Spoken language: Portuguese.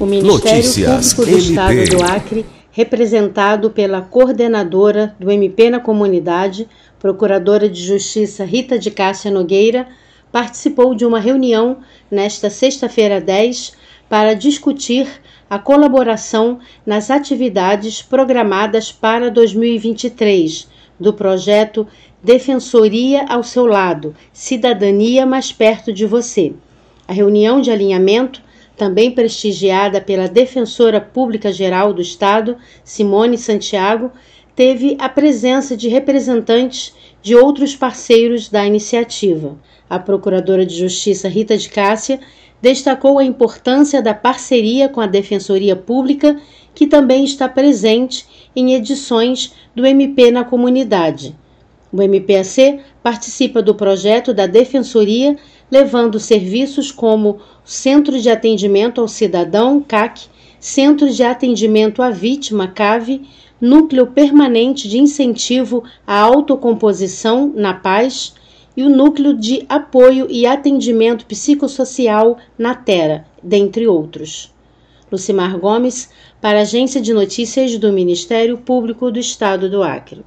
O Ministério Notícias Público do MP. Estado do Acre, representado pela coordenadora do MP na comunidade, Procuradora de Justiça Rita de Cássia Nogueira, participou de uma reunião nesta sexta-feira 10 para discutir a colaboração nas atividades programadas para 2023 do projeto Defensoria ao seu lado, Cidadania mais perto de você. A reunião de alinhamento também prestigiada pela Defensora Pública Geral do Estado, Simone Santiago, teve a presença de representantes de outros parceiros da iniciativa. A Procuradora de Justiça Rita de Cássia destacou a importância da parceria com a Defensoria Pública, que também está presente em edições do MP na comunidade. O MPAC participa do projeto da Defensoria, levando serviços como Centro de Atendimento ao Cidadão, CAC, Centro de Atendimento à Vítima, CAVE, Núcleo Permanente de Incentivo à Autocomposição, na Paz, e o Núcleo de Apoio e Atendimento Psicossocial, na Terra, dentre outros. Lucimar Gomes, para a Agência de Notícias do Ministério Público do Estado do Acre.